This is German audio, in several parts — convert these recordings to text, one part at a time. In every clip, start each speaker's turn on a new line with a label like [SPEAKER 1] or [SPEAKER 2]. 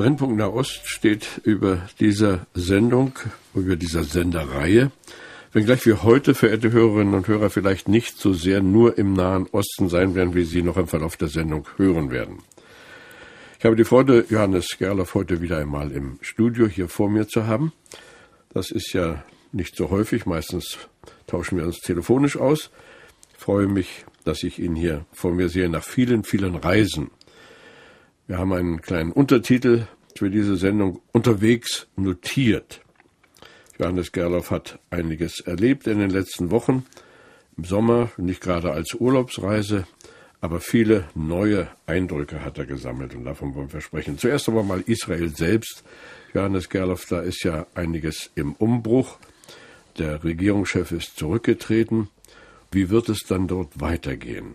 [SPEAKER 1] Brennpunkt Nahost steht über dieser Sendung, über dieser Sendereihe. Wenngleich wir heute, verehrte Hörerinnen und Hörer, vielleicht nicht so sehr nur im Nahen Osten sein werden, wie Sie noch im Verlauf der Sendung hören werden. Ich habe die Freude, Johannes Gerloff heute wieder einmal im Studio hier vor mir zu haben. Das ist ja nicht so häufig, meistens tauschen wir uns telefonisch aus. Ich freue mich, dass ich ihn hier vor mir sehe nach vielen, vielen Reisen. Wir haben einen kleinen Untertitel für diese Sendung unterwegs notiert. Johannes Gerloff hat einiges erlebt in den letzten Wochen. Im Sommer, nicht gerade als Urlaubsreise, aber viele neue Eindrücke hat er gesammelt und davon wollen wir sprechen. Zuerst aber mal Israel selbst. Johannes Gerloff, da ist ja einiges im Umbruch. Der Regierungschef ist zurückgetreten. Wie wird es dann dort weitergehen?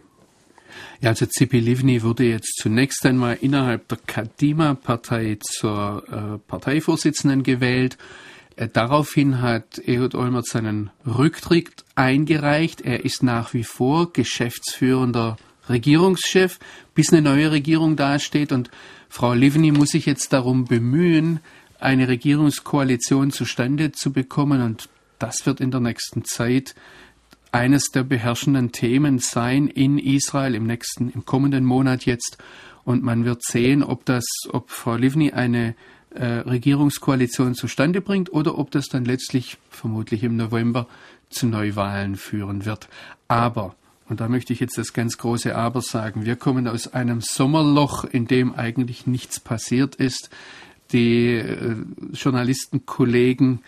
[SPEAKER 2] Ja, also Zipi Livni wurde jetzt zunächst einmal innerhalb der Kadima-Partei zur äh, Parteivorsitzenden gewählt. Äh, daraufhin hat Ehud Olmert seinen Rücktritt eingereicht. Er ist nach wie vor geschäftsführender Regierungschef, bis eine neue Regierung dasteht. Und Frau Livni muss sich jetzt darum bemühen, eine Regierungskoalition zustande zu bekommen. Und das wird in der nächsten Zeit eines der beherrschenden Themen sein in Israel im nächsten, im kommenden Monat jetzt. Und man wird sehen, ob das, ob Frau Livni eine äh, Regierungskoalition zustande bringt oder ob das dann letztlich vermutlich im November zu Neuwahlen führen wird. Aber, und da möchte ich jetzt das ganz große Aber sagen, wir kommen aus einem Sommerloch, in dem eigentlich nichts passiert ist. Die äh, Journalistenkollegen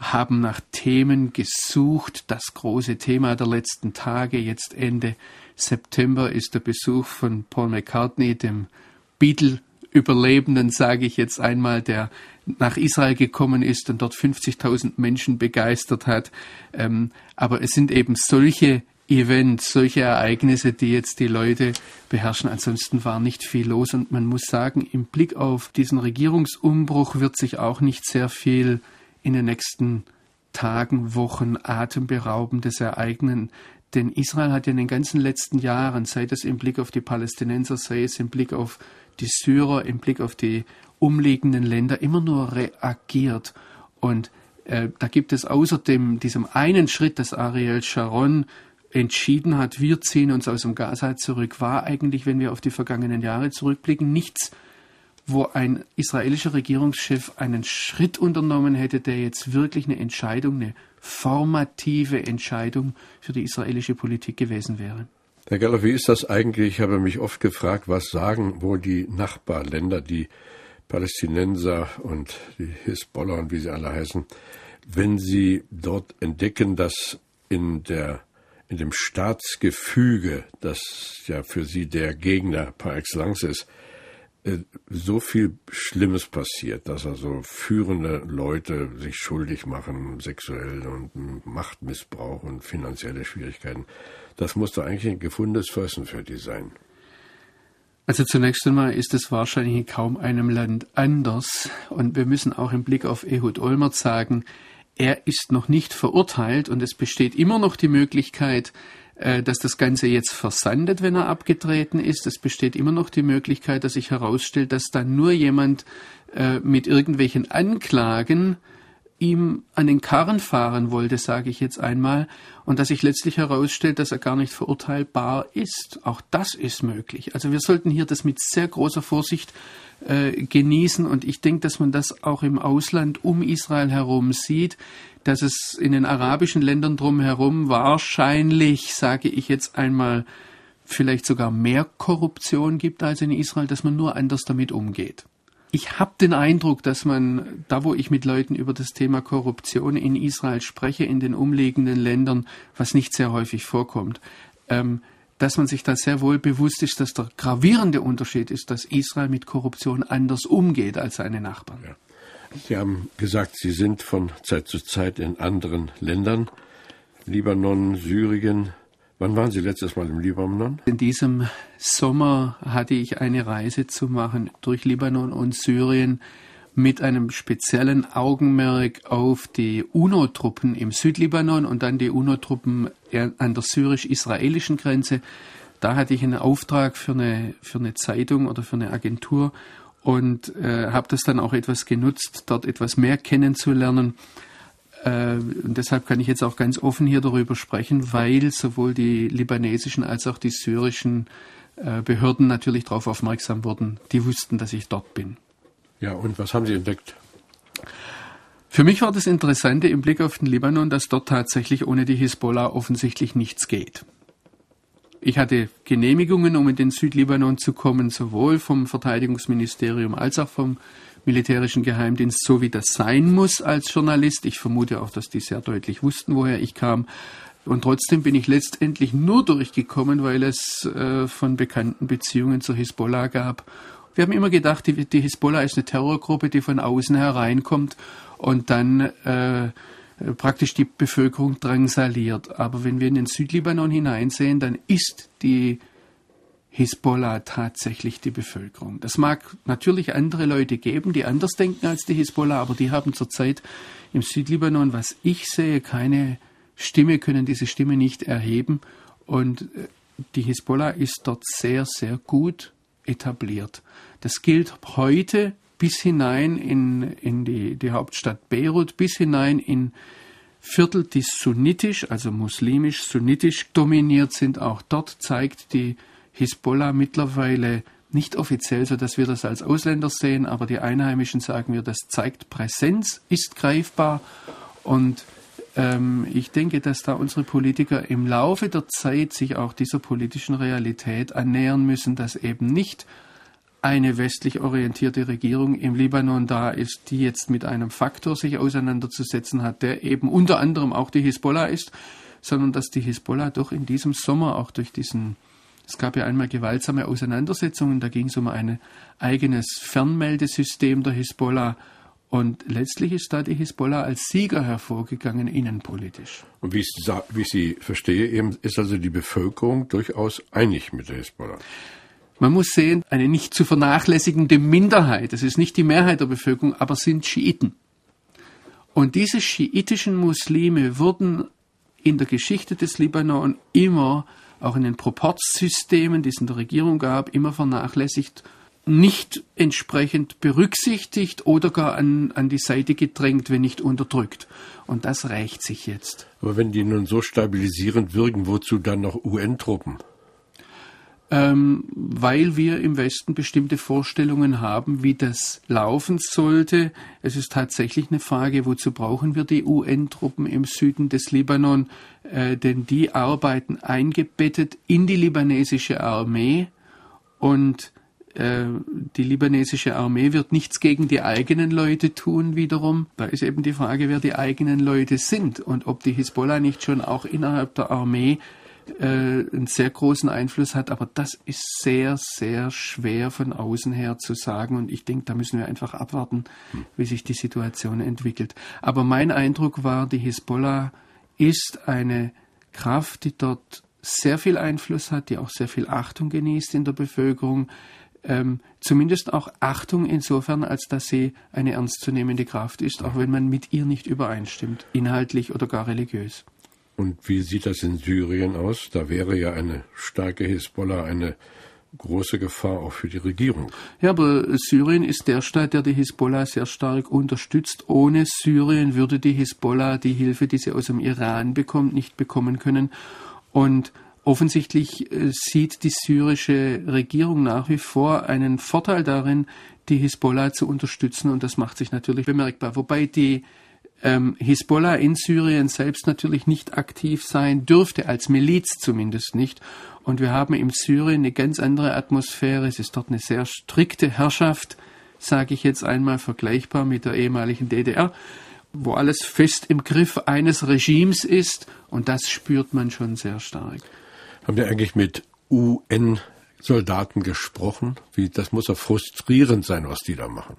[SPEAKER 2] haben nach Themen gesucht. Das große Thema der letzten Tage, jetzt Ende September, ist der Besuch von Paul McCartney, dem Beatle-Überlebenden, sage ich jetzt einmal, der nach Israel gekommen ist und dort 50.000 Menschen begeistert hat. Ähm, aber es sind eben solche Events, solche Ereignisse, die jetzt die Leute beherrschen. Ansonsten war nicht viel los und man muss sagen, im Blick auf diesen Regierungsumbruch wird sich auch nicht sehr viel in den nächsten Tagen, Wochen atemberaubendes ereignen. Denn Israel hat in den ganzen letzten Jahren, sei es im Blick auf die Palästinenser, sei es im Blick auf die Syrer, im Blick auf die umliegenden Länder, immer nur reagiert. Und äh, da gibt es außerdem diesem einen Schritt, dass Ariel Sharon entschieden hat, wir ziehen uns aus dem Gaza zurück, war eigentlich, wenn wir auf die vergangenen Jahre zurückblicken, nichts wo ein israelischer Regierungschef einen Schritt unternommen hätte, der jetzt wirklich eine Entscheidung, eine formative Entscheidung für die israelische Politik gewesen wäre.
[SPEAKER 1] Herr Geller, wie ist das eigentlich? Ich habe mich oft gefragt, was sagen wohl die Nachbarländer, die Palästinenser und die Hisbollah und wie sie alle heißen, wenn sie dort entdecken, dass in der in dem Staatsgefüge, das ja für sie der Gegner par excellence ist, so viel Schlimmes passiert, dass also führende Leute sich schuldig machen, sexuell und Machtmissbrauch und finanzielle Schwierigkeiten. Das muss doch eigentlich ein gefundenes Fressen für die sein.
[SPEAKER 2] Also zunächst einmal ist es wahrscheinlich in kaum einem Land anders. Und wir müssen auch im Blick auf Ehud Olmert sagen, er ist noch nicht verurteilt und es besteht immer noch die Möglichkeit, äh, dass das Ganze jetzt versandet, wenn er abgetreten ist. Es besteht immer noch die Möglichkeit, dass sich herausstellt, dass dann nur jemand äh, mit irgendwelchen Anklagen ihm an den Karren fahren wollte, sage ich jetzt einmal, und dass sich letztlich herausstellt, dass er gar nicht verurteilbar ist. Auch das ist möglich. Also wir sollten hier das mit sehr großer Vorsicht äh, genießen und ich denke, dass man das auch im Ausland um Israel herum sieht dass es in den arabischen Ländern drumherum wahrscheinlich, sage ich jetzt einmal, vielleicht sogar mehr Korruption gibt als in Israel, dass man nur anders damit umgeht. Ich habe den Eindruck, dass man, da wo ich mit Leuten über das Thema Korruption in Israel spreche, in den umliegenden Ländern, was nicht sehr häufig vorkommt, ähm, dass man sich da sehr wohl bewusst ist, dass der gravierende Unterschied ist, dass Israel mit Korruption anders umgeht als seine Nachbarn. Ja.
[SPEAKER 1] Sie haben gesagt, Sie sind von Zeit zu Zeit in anderen Ländern, Libanon, Syrien. Wann waren Sie letztes Mal im Libanon?
[SPEAKER 2] In diesem Sommer hatte ich eine Reise zu machen durch Libanon und Syrien mit einem speziellen Augenmerk auf die UNO-Truppen im Südlibanon und dann die UNO-Truppen an der syrisch-israelischen Grenze. Da hatte ich einen Auftrag für eine, für eine Zeitung oder für eine Agentur und äh, habe das dann auch etwas genutzt, dort etwas mehr kennenzulernen. Äh, und deshalb kann ich jetzt auch ganz offen hier darüber sprechen, weil sowohl die libanesischen als auch die syrischen äh, Behörden natürlich darauf aufmerksam wurden. Die wussten, dass ich dort bin.
[SPEAKER 1] Ja, und was haben Sie entdeckt?
[SPEAKER 2] Für mich war das Interessante im Blick auf den Libanon, dass dort tatsächlich ohne die Hisbollah offensichtlich nichts geht. Ich hatte Genehmigungen, um in den Südlibanon zu kommen, sowohl vom Verteidigungsministerium als auch vom militärischen Geheimdienst, so wie das sein muss als Journalist. Ich vermute auch, dass die sehr deutlich wussten, woher ich kam. Und trotzdem bin ich letztendlich nur durchgekommen, weil es äh, von bekannten Beziehungen zur Hisbollah gab wir haben immer gedacht, die, die Hisbollah ist eine Terrorgruppe, die von außen hereinkommt und dann äh, praktisch die Bevölkerung drangsaliert. Aber wenn wir in den Südlibanon hineinsehen, dann ist die Hisbollah tatsächlich die Bevölkerung. Das mag natürlich andere Leute geben, die anders denken als die Hisbollah, aber die haben zurzeit im Südlibanon, was ich sehe, keine Stimme, können diese Stimme nicht erheben. Und äh, die Hisbollah ist dort sehr, sehr gut etabliert. Das gilt heute bis hinein in, in die, die Hauptstadt Beirut, bis hinein in Viertel, die sunnitisch, also muslimisch, sunnitisch dominiert sind. Auch dort zeigt die Hisbollah mittlerweile nicht offiziell, so dass wir das als Ausländer sehen, aber die Einheimischen sagen wir, das zeigt Präsenz, ist greifbar und ähm, ich denke, dass da unsere Politiker im Laufe der Zeit sich auch dieser politischen Realität annähern müssen, dass eben nicht eine westlich orientierte Regierung im Libanon da ist, die jetzt mit einem Faktor sich auseinanderzusetzen hat, der eben unter anderem auch die Hisbollah ist, sondern dass die Hisbollah doch in diesem Sommer auch durch diesen es gab ja einmal gewaltsame Auseinandersetzungen, da ging es um ein eigenes Fernmeldesystem der Hisbollah und letztlich ist da die Hisbollah als Sieger hervorgegangen, innenpolitisch.
[SPEAKER 1] Und wie ich, wie ich Sie verstehe, eben ist also die Bevölkerung durchaus einig mit der Hisbollah.
[SPEAKER 2] Man muss sehen, eine nicht zu vernachlässigende Minderheit, das ist nicht die Mehrheit der Bevölkerung, aber sind Schiiten. Und diese schiitischen Muslime wurden in der Geschichte des Libanon immer, auch in den Proportsystemen, die es in der Regierung gab, immer vernachlässigt nicht entsprechend berücksichtigt oder gar an, an die Seite gedrängt, wenn nicht unterdrückt. Und das rächt sich jetzt.
[SPEAKER 1] Aber wenn die nun so stabilisierend wirken, wozu dann noch UN-Truppen?
[SPEAKER 2] Ähm, weil wir im Westen bestimmte Vorstellungen haben, wie das laufen sollte. Es ist tatsächlich eine Frage, wozu brauchen wir die UN-Truppen im Süden des Libanon? Äh, denn die arbeiten eingebettet in die libanesische Armee und äh, die libanesische Armee wird nichts gegen die eigenen Leute tun wiederum. Da ist eben die Frage, wer die eigenen Leute sind und ob die Hisbollah nicht schon auch innerhalb der Armee äh, einen sehr großen Einfluss hat. Aber das ist sehr, sehr schwer von außen her zu sagen. Und ich denke, da müssen wir einfach abwarten, wie sich die Situation entwickelt. Aber mein Eindruck war, die Hisbollah ist eine Kraft, die dort sehr viel Einfluss hat, die auch sehr viel Achtung genießt in der Bevölkerung, ähm, zumindest auch Achtung insofern, als dass sie eine ernstzunehmende Kraft ist, auch wenn man mit ihr nicht übereinstimmt, inhaltlich oder gar religiös.
[SPEAKER 1] Und wie sieht das in Syrien aus? Da wäre ja eine starke Hisbollah eine große Gefahr auch für die Regierung.
[SPEAKER 2] Ja, aber Syrien ist der Staat, der die Hisbollah sehr stark unterstützt. Ohne Syrien würde die Hisbollah die Hilfe, die sie aus dem Iran bekommt, nicht bekommen können. Und Offensichtlich äh, sieht die syrische Regierung nach wie vor einen Vorteil darin, die Hisbollah zu unterstützen und das macht sich natürlich bemerkbar. Wobei die ähm, Hisbollah in Syrien selbst natürlich nicht aktiv sein dürfte, als Miliz zumindest nicht. Und wir haben in Syrien eine ganz andere Atmosphäre. Es ist dort eine sehr strikte Herrschaft, sage ich jetzt einmal, vergleichbar mit der ehemaligen DDR, wo alles fest im Griff eines Regimes ist und das spürt man schon sehr stark.
[SPEAKER 1] Haben wir eigentlich mit UN-Soldaten gesprochen? Wie, das muss ja frustrierend sein, was die da machen.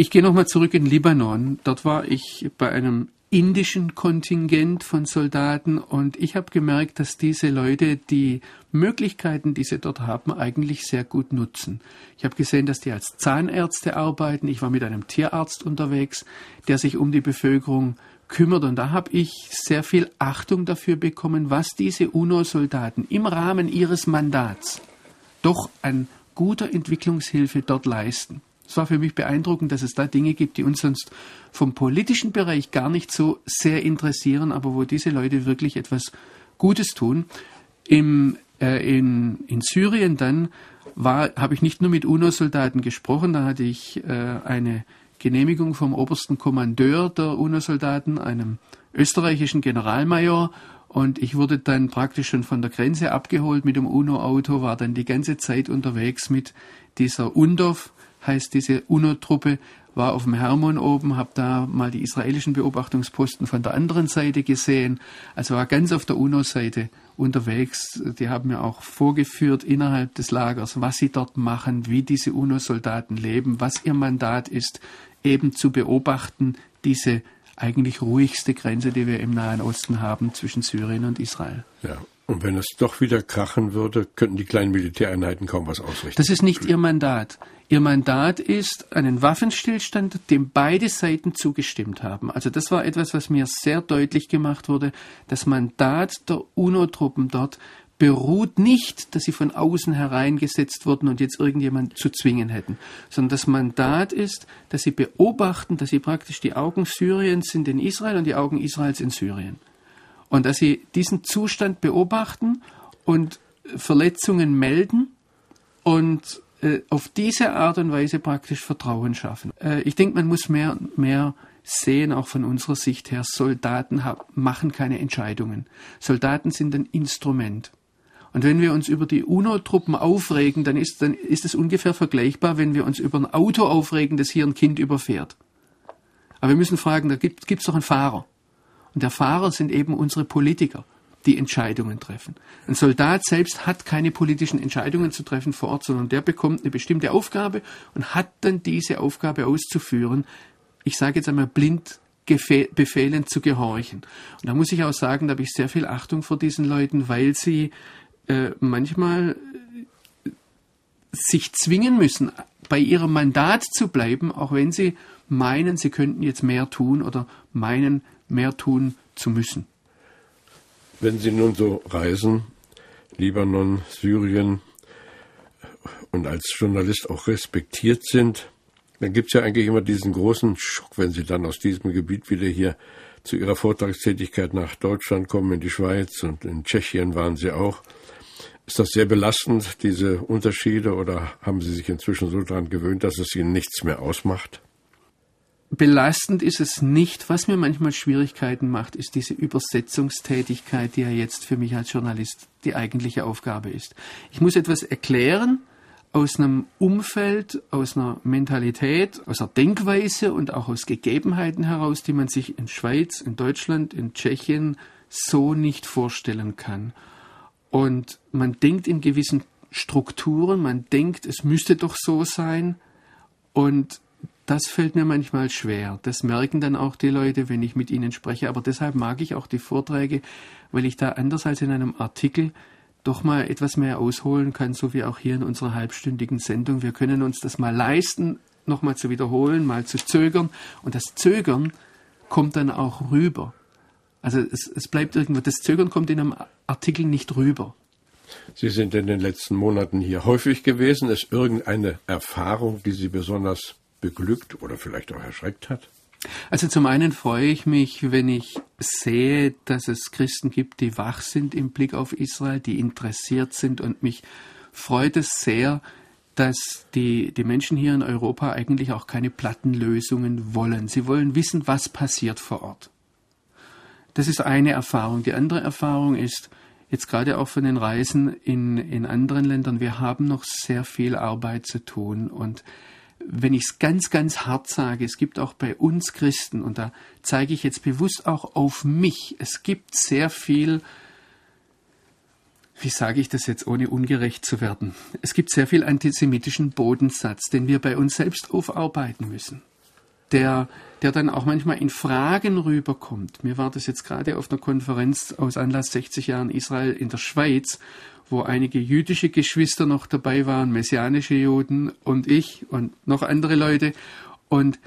[SPEAKER 2] Ich gehe nochmal zurück in Libanon. Dort war ich bei einem indischen Kontingent von Soldaten und ich habe gemerkt, dass diese Leute die Möglichkeiten, die sie dort haben, eigentlich sehr gut nutzen. Ich habe gesehen, dass die als Zahnärzte arbeiten. Ich war mit einem Tierarzt unterwegs, der sich um die Bevölkerung kümmert und da habe ich sehr viel Achtung dafür bekommen, was diese UNO-Soldaten im Rahmen ihres Mandats doch an guter Entwicklungshilfe dort leisten. Es war für mich beeindruckend, dass es da Dinge gibt, die uns sonst vom politischen Bereich gar nicht so sehr interessieren, aber wo diese Leute wirklich etwas Gutes tun. Im, äh, in, in Syrien dann habe ich nicht nur mit UNO-Soldaten gesprochen, da hatte ich äh, eine Genehmigung vom obersten Kommandeur der UNO-Soldaten, einem österreichischen Generalmajor, und ich wurde dann praktisch schon von der Grenze abgeholt mit dem UNO-Auto, war dann die ganze Zeit unterwegs mit dieser UNDOF, heißt diese UNO-Truppe, war auf dem Hermon oben, habe da mal die israelischen Beobachtungsposten von der anderen Seite gesehen. Also war ganz auf der UNO-Seite unterwegs. Die haben mir auch vorgeführt innerhalb des Lagers, was sie dort machen, wie diese UNO-Soldaten leben, was ihr Mandat ist, eben zu beobachten, diese eigentlich ruhigste Grenze, die wir im Nahen Osten haben zwischen Syrien und Israel.
[SPEAKER 1] Ja. Und wenn es doch wieder krachen würde, könnten die kleinen Militäreinheiten kaum was ausrichten.
[SPEAKER 2] Das ist nicht ihr Mandat. Ihr Mandat ist einen Waffenstillstand, dem beide Seiten zugestimmt haben. Also das war etwas, was mir sehr deutlich gemacht wurde. Das Mandat der UNO-Truppen dort beruht nicht, dass sie von außen hereingesetzt wurden und jetzt irgendjemand zu zwingen hätten, sondern das Mandat ist, dass sie beobachten, dass sie praktisch die Augen Syriens sind in Israel und die Augen Israels in Syrien. Und dass sie diesen Zustand beobachten und Verletzungen melden und äh, auf diese Art und Weise praktisch Vertrauen schaffen. Äh, ich denke, man muss mehr und mehr sehen, auch von unserer Sicht her, Soldaten machen keine Entscheidungen. Soldaten sind ein Instrument. Und wenn wir uns über die UNO-Truppen aufregen, dann ist, dann ist es ungefähr vergleichbar, wenn wir uns über ein Auto aufregen, das hier ein Kind überfährt. Aber wir müssen fragen, da gibt es doch einen Fahrer. Und der Fahrer sind eben unsere Politiker, die Entscheidungen treffen. Ein Soldat selbst hat keine politischen Entscheidungen zu treffen vor Ort, sondern der bekommt eine bestimmte Aufgabe und hat dann diese Aufgabe auszuführen. Ich sage jetzt einmal blind Befehlen zu gehorchen. Und da muss ich auch sagen, da habe ich sehr viel Achtung vor diesen Leuten, weil sie äh, manchmal äh, sich zwingen müssen, bei ihrem Mandat zu bleiben, auch wenn sie meinen, sie könnten jetzt mehr tun oder meinen, mehr tun zu müssen.
[SPEAKER 1] Wenn Sie nun so reisen, Libanon, Syrien und als Journalist auch respektiert sind, dann gibt es ja eigentlich immer diesen großen Schock, wenn Sie dann aus diesem Gebiet wieder hier zu Ihrer Vortragstätigkeit nach Deutschland kommen, in die Schweiz und in Tschechien waren Sie auch. Ist das sehr belastend, diese Unterschiede, oder haben Sie sich inzwischen so daran gewöhnt, dass es Ihnen nichts mehr ausmacht?
[SPEAKER 2] Belastend ist es nicht. Was mir manchmal Schwierigkeiten macht, ist diese Übersetzungstätigkeit, die ja jetzt für mich als Journalist die eigentliche Aufgabe ist. Ich muss etwas erklären aus einem Umfeld, aus einer Mentalität, aus einer Denkweise und auch aus Gegebenheiten heraus, die man sich in Schweiz, in Deutschland, in Tschechien so nicht vorstellen kann. Und man denkt in gewissen Strukturen, man denkt, es müsste doch so sein. Und das fällt mir manchmal schwer. Das merken dann auch die Leute, wenn ich mit ihnen spreche. Aber deshalb mag ich auch die Vorträge, weil ich da anders als in einem Artikel doch mal etwas mehr ausholen kann, so wie auch hier in unserer halbstündigen Sendung. Wir können uns das mal leisten, nochmal zu wiederholen, mal zu zögern. Und das Zögern kommt dann auch rüber. Also es, es bleibt irgendwo, das Zögern kommt in einem Artikel nicht rüber.
[SPEAKER 1] Sie sind in den letzten Monaten hier häufig gewesen. Ist irgendeine Erfahrung, die Sie besonders beglückt oder vielleicht auch erschreckt hat?
[SPEAKER 2] Also zum einen freue ich mich, wenn ich sehe, dass es Christen gibt, die wach sind im Blick auf Israel, die interessiert sind und mich freut es sehr, dass die, die Menschen hier in Europa eigentlich auch keine Plattenlösungen wollen. Sie wollen wissen, was passiert vor Ort. Das ist eine Erfahrung. Die andere Erfahrung ist, jetzt gerade auch von den Reisen in, in anderen Ländern, wir haben noch sehr viel Arbeit zu tun und wenn ich es ganz, ganz hart sage, es gibt auch bei uns Christen, und da zeige ich jetzt bewusst auch auf mich, es gibt sehr viel wie sage ich das jetzt, ohne ungerecht zu werden? Es gibt sehr viel antisemitischen Bodensatz, den wir bei uns selbst aufarbeiten müssen. Der, der dann auch manchmal in Fragen rüberkommt. Mir war das jetzt gerade auf einer Konferenz aus Anlass 60 Jahren Israel in der Schweiz, wo einige jüdische Geschwister noch dabei waren, messianische Juden und ich und noch andere Leute. Und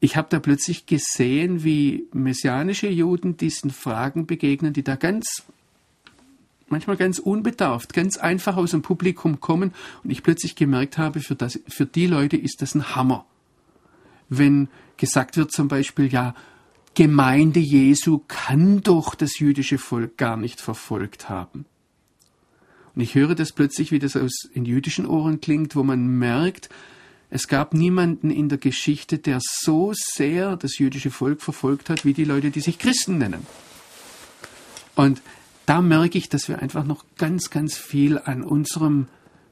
[SPEAKER 2] ich habe da plötzlich gesehen, wie messianische Juden diesen Fragen begegnen, die da ganz manchmal ganz unbedarft, ganz einfach aus dem Publikum kommen und ich plötzlich gemerkt habe, für, das, für die Leute ist das ein Hammer. Wenn gesagt wird zum Beispiel, ja, Gemeinde Jesu kann doch das jüdische Volk gar nicht verfolgt haben. Und ich höre das plötzlich, wie das aus in jüdischen Ohren klingt, wo man merkt, es gab niemanden in der Geschichte, der so sehr das jüdische Volk verfolgt hat, wie die Leute, die sich Christen nennen. Und da merke ich, dass wir einfach noch ganz, ganz viel an unserem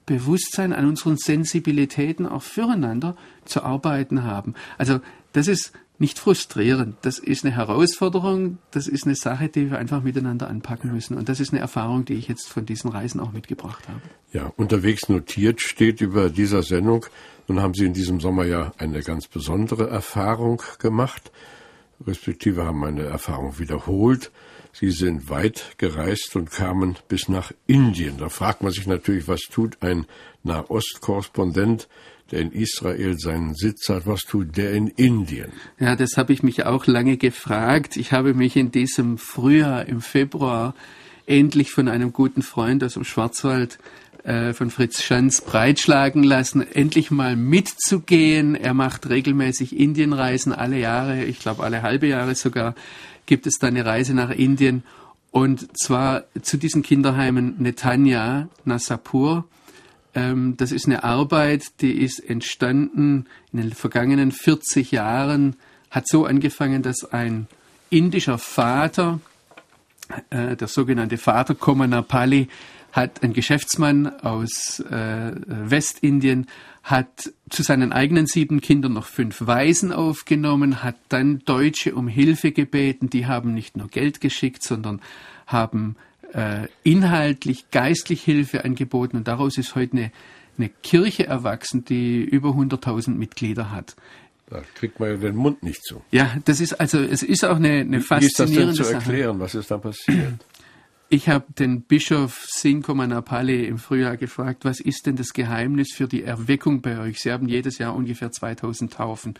[SPEAKER 2] Bewusstsein, an unseren Sensibilitäten auch füreinander zu arbeiten haben. Also das ist nicht frustrierend, das ist eine Herausforderung, das ist eine Sache, die wir einfach miteinander anpacken müssen. Und das ist eine Erfahrung, die ich jetzt von diesen Reisen auch mitgebracht habe.
[SPEAKER 1] Ja, unterwegs notiert steht über dieser Sendung. Nun haben Sie in diesem Sommer ja eine ganz besondere Erfahrung gemacht, respektive haben eine Erfahrung wiederholt. Sie sind weit gereist und kamen bis nach Indien. Da fragt man sich natürlich, was tut ein Nahostkorrespondent, der in Israel seinen Sitz hat, was tut der in Indien?
[SPEAKER 2] Ja, das habe ich mich auch lange gefragt. Ich habe mich in diesem Frühjahr, im Februar, endlich von einem guten Freund aus dem Schwarzwald äh, von Fritz Schanz breitschlagen lassen, endlich mal mitzugehen. Er macht regelmäßig Indienreisen alle Jahre, ich glaube alle halbe Jahre sogar gibt es da eine Reise nach Indien und zwar zu diesen Kinderheimen Netanya, Nasapur. Ähm, das ist eine Arbeit, die ist entstanden in den vergangenen 40 Jahren, hat so angefangen, dass ein indischer Vater, äh, der sogenannte Vater Komanapali, hat ein Geschäftsmann aus äh, Westindien, hat zu seinen eigenen sieben Kindern noch fünf Waisen aufgenommen, hat dann Deutsche um Hilfe gebeten. Die haben nicht nur Geld geschickt, sondern haben äh, inhaltlich, geistlich Hilfe angeboten. Und daraus ist heute eine, eine Kirche erwachsen, die über 100.000 Mitglieder hat.
[SPEAKER 1] Da kriegt man ja den Mund nicht zu.
[SPEAKER 2] Ja, das ist also, es ist auch eine, eine faszinierende
[SPEAKER 1] Wie ist das denn zu erklären?
[SPEAKER 2] Sache.
[SPEAKER 1] Was ist da passiert?
[SPEAKER 2] Ich habe den Bischof Sinkomanapale im Frühjahr gefragt, was ist denn das Geheimnis für die Erweckung bei euch? Sie haben jedes Jahr ungefähr 2000 Taufen.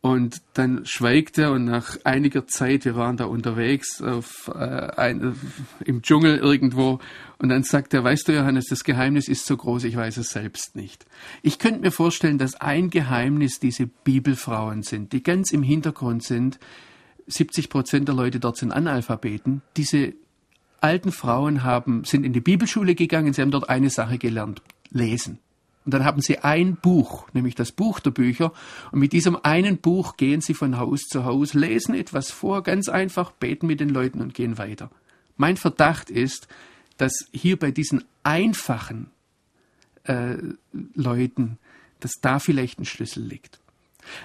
[SPEAKER 2] Und dann schweigt er und nach einiger Zeit, wir waren da unterwegs auf, äh, ein, im Dschungel irgendwo, und dann sagt er, weißt du Johannes, das Geheimnis ist so groß, ich weiß es selbst nicht. Ich könnte mir vorstellen, dass ein Geheimnis diese Bibelfrauen sind, die ganz im Hintergrund sind. 70 Prozent der Leute dort sind Analphabeten. Diese alten Frauen haben, sind in die Bibelschule gegangen, sie haben dort eine Sache gelernt, lesen. Und dann haben sie ein Buch, nämlich das Buch der Bücher. Und mit diesem einen Buch gehen sie von Haus zu Haus, lesen etwas vor, ganz einfach, beten mit den Leuten und gehen weiter. Mein Verdacht ist, dass hier bei diesen einfachen äh, Leuten, dass da vielleicht ein Schlüssel liegt.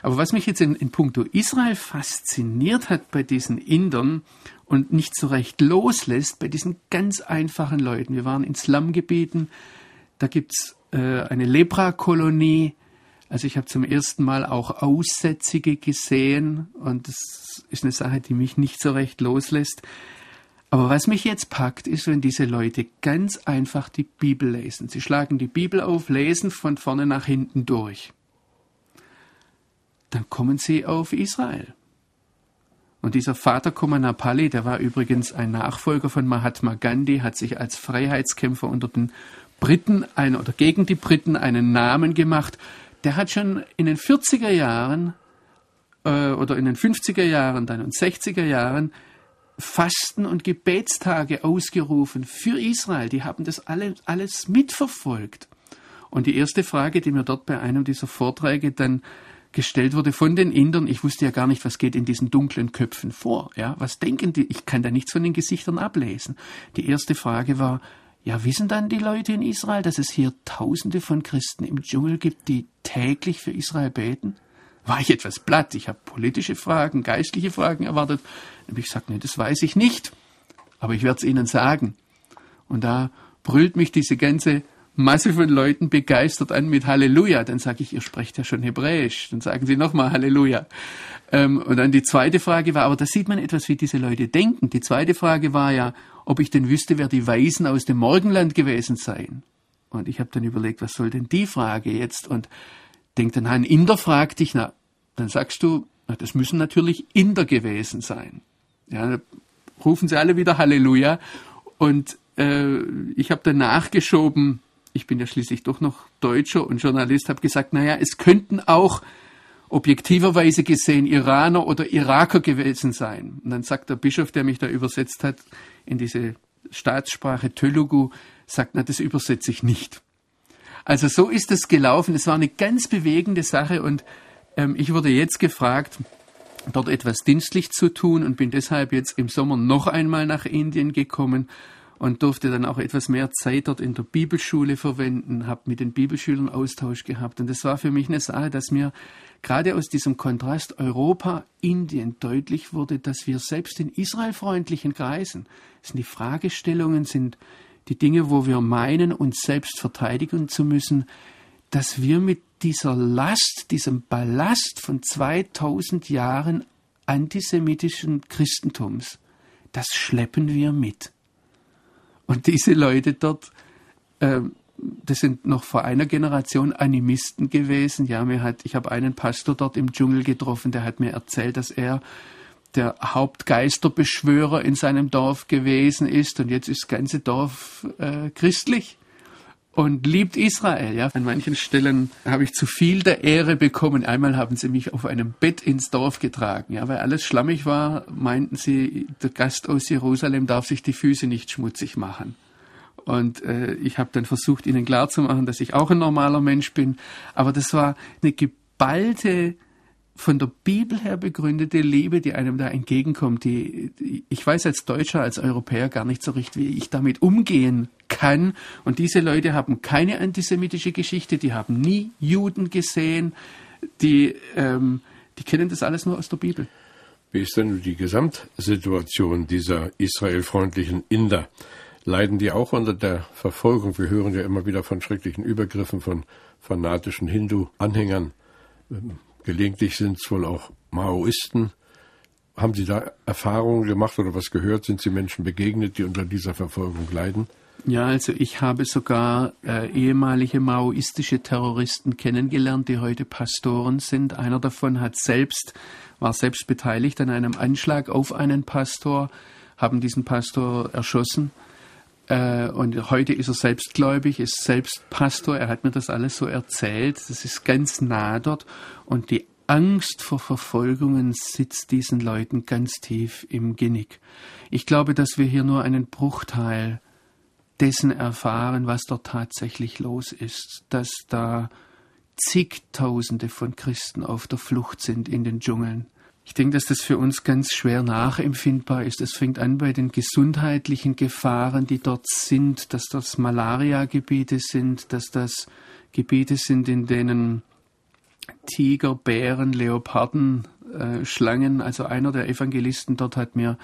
[SPEAKER 2] Aber was mich jetzt in, in puncto Israel fasziniert hat bei diesen Indern und nicht so recht loslässt, bei diesen ganz einfachen Leuten. Wir waren in Slumgebieten, da gibt's äh, eine Lepra-Kolonie. Also ich habe zum ersten Mal auch Aussätzige gesehen und das ist eine Sache, die mich nicht so recht loslässt. Aber was mich jetzt packt, ist, wenn diese Leute ganz einfach die Bibel lesen. Sie schlagen die Bibel auf, lesen von vorne nach hinten durch dann kommen sie auf Israel. Und dieser Vater Komanapalli, der war übrigens ein Nachfolger von Mahatma Gandhi, hat sich als Freiheitskämpfer unter den Briten ein, oder gegen die Briten einen Namen gemacht. Der hat schon in den 40er Jahren äh, oder in den 50er Jahren, dann und 60er Jahren Fasten- und Gebetstage ausgerufen für Israel. Die haben das alle, alles mitverfolgt. Und die erste Frage, die mir dort bei einem dieser Vorträge dann gestellt wurde von den Indern. Ich wusste ja gar nicht, was geht in diesen dunklen Köpfen vor. Ja, was denken die? Ich kann da nichts von den Gesichtern ablesen. Die erste Frage war, ja, wissen dann die Leute in Israel, dass es hier Tausende von Christen im Dschungel gibt, die täglich für Israel beten? War ich etwas platt? Ich habe politische Fragen, geistliche Fragen erwartet. Habe ich gesagt, nee, das weiß ich nicht. Aber ich werde es Ihnen sagen. Und da brüllt mich diese ganze Masse von Leuten begeistert an mit Halleluja. Dann sage ich, ihr sprecht ja schon Hebräisch. Dann sagen sie nochmal Halleluja. Ähm, und dann die zweite Frage war, aber da sieht man etwas, wie diese Leute denken. Die zweite Frage war ja, ob ich denn wüsste, wer die Weisen aus dem Morgenland gewesen seien. Und ich habe dann überlegt, was soll denn die Frage jetzt? Und denk dann, ein Inder fragt dich, na, dann sagst du, na, das müssen natürlich Inder gewesen sein. Ja, rufen sie alle wieder Halleluja. Und äh, ich habe dann nachgeschoben, ich bin ja schließlich doch noch Deutscher und Journalist, habe gesagt, naja, es könnten auch objektiverweise gesehen Iraner oder Iraker gewesen sein. Und dann sagt der Bischof, der mich da übersetzt hat, in diese Staatssprache Telugu, sagt, na, das übersetze ich nicht. Also so ist es gelaufen. Es war eine ganz bewegende Sache und ähm, ich wurde jetzt gefragt, dort etwas dienstlich zu tun und bin deshalb jetzt im Sommer noch einmal nach Indien gekommen und durfte dann auch etwas mehr Zeit dort in der Bibelschule verwenden, habe mit den Bibelschülern Austausch gehabt. Und das war für mich eine Sache, dass mir gerade aus diesem Kontrast Europa-Indien deutlich wurde, dass wir selbst in israelfreundlichen Kreisen, das sind die Fragestellungen, sind die Dinge, wo wir meinen, uns selbst verteidigen zu müssen, dass wir mit dieser Last, diesem Ballast von 2000 Jahren antisemitischen Christentums, das schleppen wir mit. Und diese Leute dort, äh, das sind noch vor einer Generation Animisten gewesen. Ja, mir hat, ich habe einen Pastor dort im Dschungel getroffen, der hat mir erzählt, dass er der Hauptgeisterbeschwörer in seinem Dorf gewesen ist und jetzt ist das ganze Dorf äh, christlich und liebt Israel. Ja, an manchen Stellen habe ich zu viel der Ehre bekommen. Einmal haben sie mich auf einem Bett ins Dorf getragen, ja, weil alles schlammig war. Meinten sie, der Gast aus Jerusalem darf sich die Füße nicht schmutzig machen. Und äh, ich habe dann versucht, ihnen klarzumachen, dass ich auch ein normaler Mensch bin. Aber das war eine geballte von der Bibel her begründete Liebe, die einem da entgegenkommt, die, die, ich weiß als Deutscher, als Europäer gar nicht so richtig, wie ich damit umgehen kann. Und diese Leute haben keine antisemitische Geschichte, die haben nie Juden gesehen, die, ähm, die kennen das alles nur aus der Bibel.
[SPEAKER 1] Wie ist denn die Gesamtsituation dieser israelfreundlichen Inder? Leiden die auch unter der Verfolgung? Wir hören ja immer wieder von schrecklichen Übergriffen von fanatischen Hindu-Anhängern. Gelegentlich sind es wohl auch Maoisten. Haben Sie da Erfahrungen gemacht oder was gehört? Sind Sie Menschen begegnet, die unter dieser Verfolgung leiden?
[SPEAKER 2] Ja, also ich habe sogar äh, ehemalige maoistische Terroristen kennengelernt, die heute Pastoren sind. Einer davon hat selbst, war selbst beteiligt an einem Anschlag auf einen Pastor, haben diesen Pastor erschossen. Äh, und heute ist er selbstgläubig, ist selbst Pastor. Er hat mir das alles so erzählt. Das ist ganz nah dort. Und die Angst vor Verfolgungen sitzt diesen Leuten ganz tief im Genick. Ich glaube, dass wir hier nur einen Bruchteil dessen erfahren, was dort tatsächlich los ist. Dass da zigtausende von Christen auf der Flucht sind in den Dschungeln ich denke, dass das für uns ganz schwer nachempfindbar ist. Es fängt an bei den gesundheitlichen Gefahren, die dort sind, dass das Malaria-Gebiete sind, dass das Gebiete sind, in denen Tiger, Bären, Leoparden, äh, Schlangen, also einer der Evangelisten dort hat mir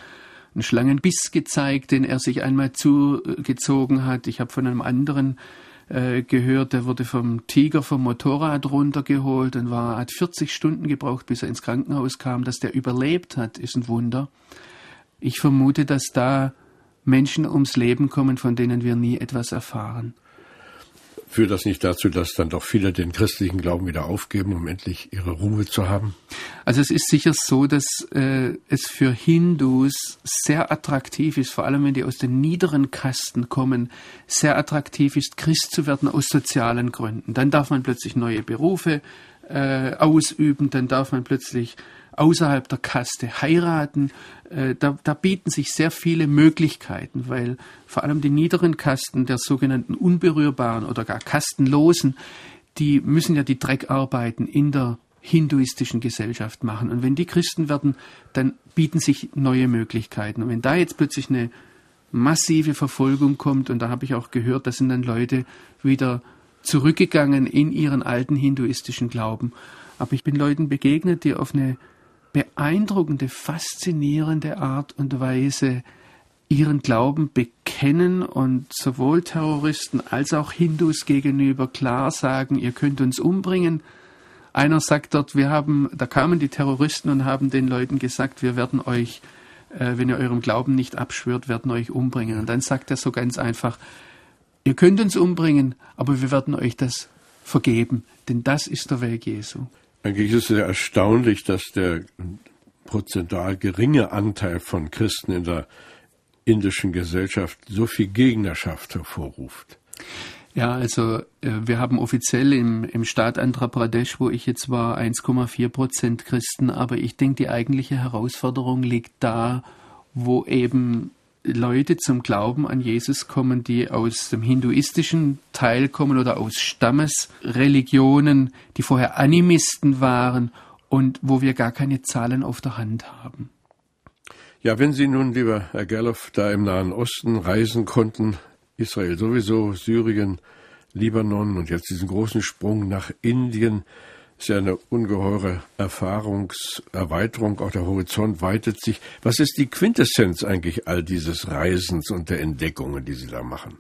[SPEAKER 2] einen Schlangenbiss gezeigt, den er sich einmal zugezogen hat. Ich habe von einem anderen äh, gehört, der wurde vom Tiger vom Motorrad runtergeholt und war, hat 40 Stunden gebraucht, bis er ins Krankenhaus kam. Dass der überlebt hat, ist ein Wunder. Ich vermute, dass da Menschen ums Leben kommen, von denen wir nie etwas erfahren.
[SPEAKER 1] Führt das nicht dazu, dass dann doch viele den christlichen Glauben wieder aufgeben, um endlich ihre Ruhe zu haben?
[SPEAKER 2] Also es ist sicher so, dass äh, es für Hindus sehr attraktiv ist, vor allem wenn die aus den niederen Kasten kommen, sehr attraktiv ist, Christ zu werden aus sozialen Gründen. Dann darf man plötzlich neue Berufe äh, ausüben, dann darf man plötzlich außerhalb der Kaste heiraten. Äh, da, da bieten sich sehr viele Möglichkeiten, weil vor allem die niederen Kasten der sogenannten unberührbaren oder gar kastenlosen, die müssen ja die Dreckarbeiten in der hinduistischen Gesellschaft machen. Und wenn die Christen werden, dann bieten sich neue Möglichkeiten. Und wenn da jetzt plötzlich eine massive Verfolgung kommt, und da habe ich auch gehört, da sind dann Leute wieder zurückgegangen in ihren alten hinduistischen Glauben. Aber ich bin Leuten begegnet, die auf eine beeindruckende, faszinierende Art und Weise ihren Glauben bekennen und sowohl Terroristen als auch Hindus gegenüber klar sagen, ihr könnt uns umbringen. Einer sagt dort, wir haben, da kamen die Terroristen und haben den Leuten gesagt, wir werden euch, äh, wenn ihr eurem Glauben nicht abschwört, werden euch umbringen. Und dann sagt er so ganz einfach, ihr könnt uns umbringen, aber wir werden euch das vergeben, denn das ist der Weg Jesu.
[SPEAKER 1] Eigentlich ist es ja erstaunlich, dass der prozentual geringe Anteil von Christen in der indischen Gesellschaft so viel Gegnerschaft hervorruft.
[SPEAKER 2] Ja, also äh, wir haben offiziell im, im Staat Andhra Pradesh, wo ich jetzt war, 1,4 Prozent Christen, aber ich denke, die eigentliche Herausforderung liegt da, wo eben Leute zum Glauben an Jesus kommen, die aus dem hinduistischen Teil kommen oder aus Stammesreligionen, die vorher Animisten waren und wo wir gar keine Zahlen auf der Hand haben.
[SPEAKER 1] Ja, wenn Sie nun, lieber Herr Gerloff, da im Nahen Osten reisen konnten, Israel sowieso, Syrien, Libanon und jetzt diesen großen Sprung nach Indien, ist ja eine ungeheure Erfahrungserweiterung, auch der Horizont weitet sich. Was ist die Quintessenz eigentlich all dieses Reisens und der Entdeckungen, die Sie da machen?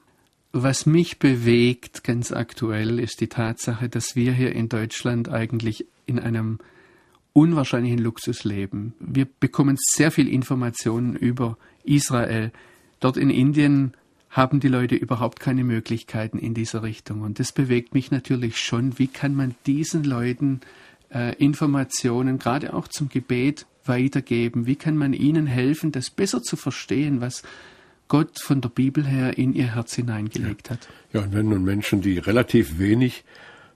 [SPEAKER 2] Was mich bewegt ganz aktuell ist die Tatsache, dass wir hier in Deutschland eigentlich in einem unwahrscheinlichen Luxus leben. Wir bekommen sehr viel Informationen über Israel. Dort in Indien haben die Leute überhaupt keine Möglichkeiten in dieser Richtung. Und das bewegt mich natürlich schon. Wie kann man diesen Leuten äh, Informationen, gerade auch zum Gebet, weitergeben? Wie kann man ihnen helfen, das besser zu verstehen, was Gott von der Bibel her in ihr Herz hineingelegt hat?
[SPEAKER 1] Ja, und wenn nun Menschen, die relativ wenig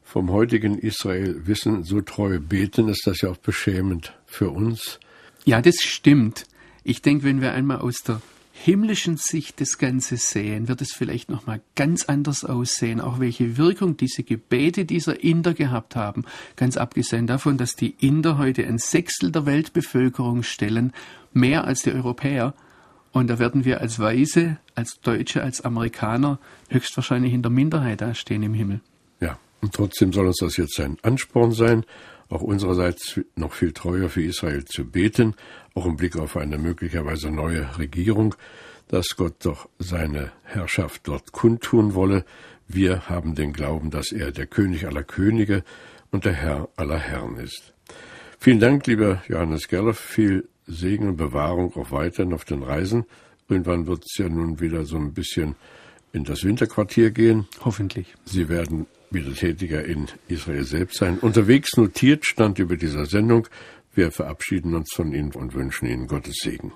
[SPEAKER 1] vom heutigen Israel wissen, so treu beten, ist das ja auch beschämend für uns.
[SPEAKER 2] Ja, das stimmt. Ich denke, wenn wir einmal aus der himmlischen Sicht das Ganze sehen, wird es vielleicht nochmal ganz anders aussehen, auch welche Wirkung diese Gebete dieser Inder gehabt haben, ganz abgesehen davon, dass die Inder heute ein Sechstel der Weltbevölkerung stellen, mehr als die Europäer. Und da werden wir als Weise, als Deutsche, als Amerikaner höchstwahrscheinlich in der Minderheit dastehen im Himmel.
[SPEAKER 1] Ja, und trotzdem soll uns das jetzt ein Ansporn sein, auch unsererseits noch viel treuer für Israel zu beten, auch im Blick auf eine möglicherweise neue Regierung, dass Gott doch seine Herrschaft dort kundtun wolle. Wir haben den Glauben, dass er der König aller Könige und der Herr aller Herren ist. Vielen Dank, lieber Johannes Gerloff, viel Segen und Bewahrung auch weiterhin auf den Reisen. Irgendwann wird es ja nun wieder so ein bisschen in das Winterquartier gehen.
[SPEAKER 2] Hoffentlich.
[SPEAKER 1] Sie werden wieder tätiger in Israel selbst sein. Unterwegs notiert stand über dieser Sendung. Wir verabschieden uns von Ihnen und wünschen Ihnen Gottes Segen.